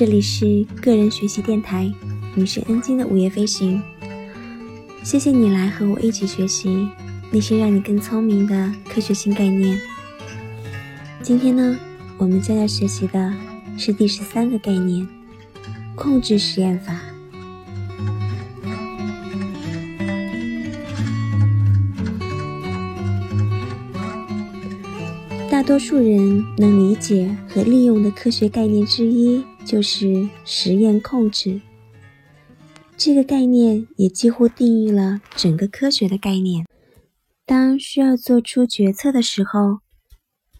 这里是个人学习电台，你是恩晶的午夜飞行。谢谢你来和我一起学习那些让你更聪明的科学新概念。今天呢，我们将要学习的是第十三个概念——控制实验法。大多数人能理解和利用的科学概念之一，就是实验控制。这个概念也几乎定义了整个科学的概念。当需要做出决策的时候，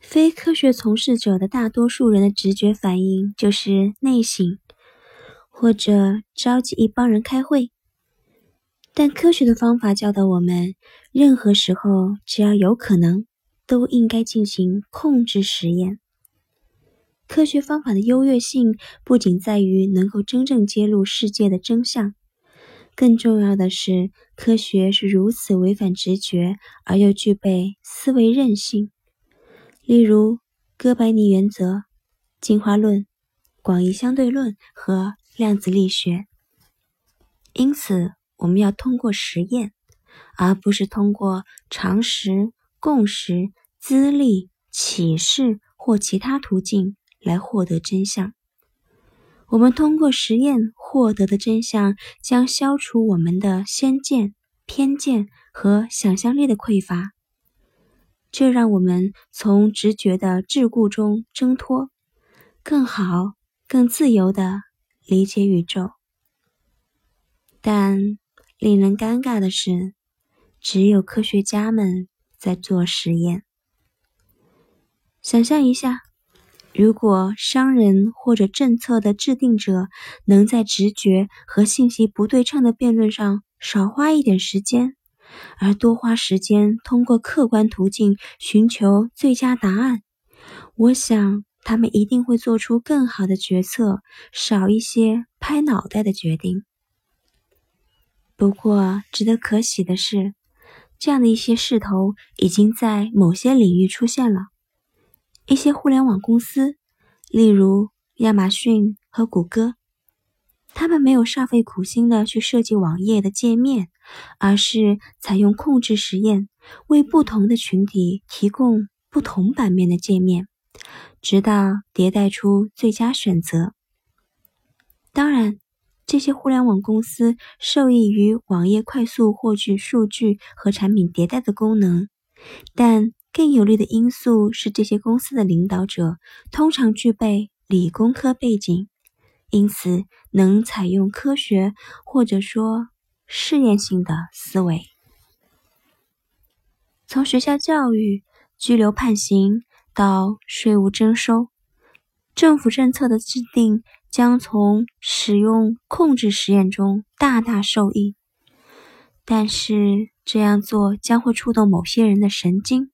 非科学从事者的大多数人的直觉反应就是内省，或者召集一帮人开会。但科学的方法教导我们，任何时候只要有可能。都应该进行控制实验。科学方法的优越性不仅在于能够真正揭露世界的真相，更重要的是，科学是如此违反直觉而又具备思维韧性。例如，哥白尼原则、进化论、广义相对论和量子力学。因此，我们要通过实验，而不是通过常识、共识。资历、启示或其他途径来获得真相。我们通过实验获得的真相将消除我们的先见、偏见和想象力的匮乏，这让我们从直觉的桎梏中挣脱，更好、更自由地理解宇宙。但令人尴尬的是，只有科学家们在做实验。想象一下，如果商人或者政策的制定者能在直觉和信息不对称的辩论上少花一点时间，而多花时间通过客观途径寻求最佳答案，我想他们一定会做出更好的决策，少一些拍脑袋的决定。不过，值得可喜的是，这样的一些势头已经在某些领域出现了。一些互联网公司，例如亚马逊和谷歌，他们没有煞费苦心的去设计网页的界面，而是采用控制实验，为不同的群体提供不同版面的界面，直到迭代出最佳选择。当然，这些互联网公司受益于网页快速获取数据和产品迭代的功能，但。更有利的因素是，这些公司的领导者通常具备理工科背景，因此能采用科学或者说试验性的思维。从学校教育、拘留判刑到税务征收，政府政策的制定将从使用控制实验中大大受益。但是这样做将会触动某些人的神经。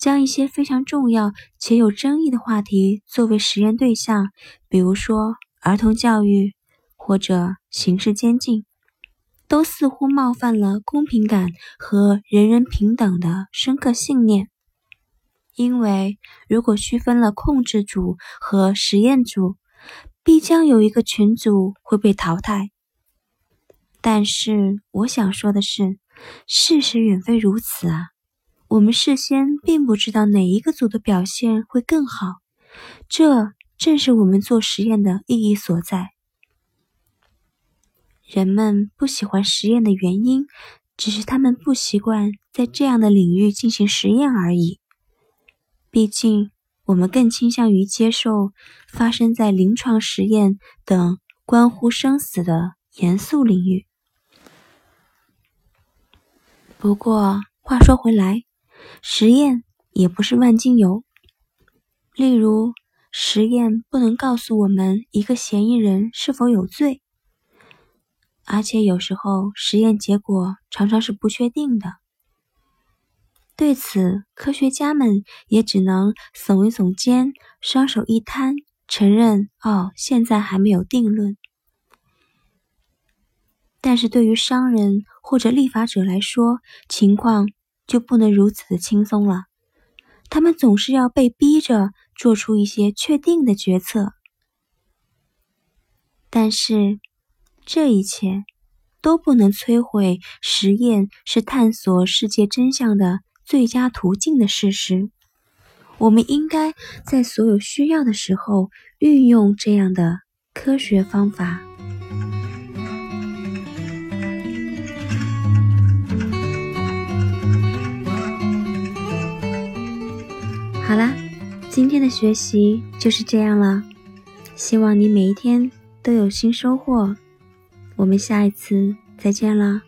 将一些非常重要且有争议的话题作为实验对象，比如说儿童教育或者刑事监禁，都似乎冒犯了公平感和人人平等的深刻信念。因为如果区分了控制组和实验组，必将有一个群组会被淘汰。但是我想说的是，事实远非如此啊。我们事先并不知道哪一个组的表现会更好，这正是我们做实验的意义所在。人们不喜欢实验的原因，只是他们不习惯在这样的领域进行实验而已。毕竟，我们更倾向于接受发生在临床实验等关乎生死的严肃领域。不过，话说回来。实验也不是万金油。例如，实验不能告诉我们一个嫌疑人是否有罪，而且有时候实验结果常常是不确定的。对此，科学家们也只能耸一耸肩，双手一摊，承认：“哦，现在还没有定论。”但是对于商人或者立法者来说，情况。就不能如此的轻松了。他们总是要被逼着做出一些确定的决策。但是，这一切都不能摧毁实验是探索世界真相的最佳途径的事实。我们应该在所有需要的时候运用这样的科学方法。好啦，今天的学习就是这样了。希望你每一天都有新收获。我们下一次再见了。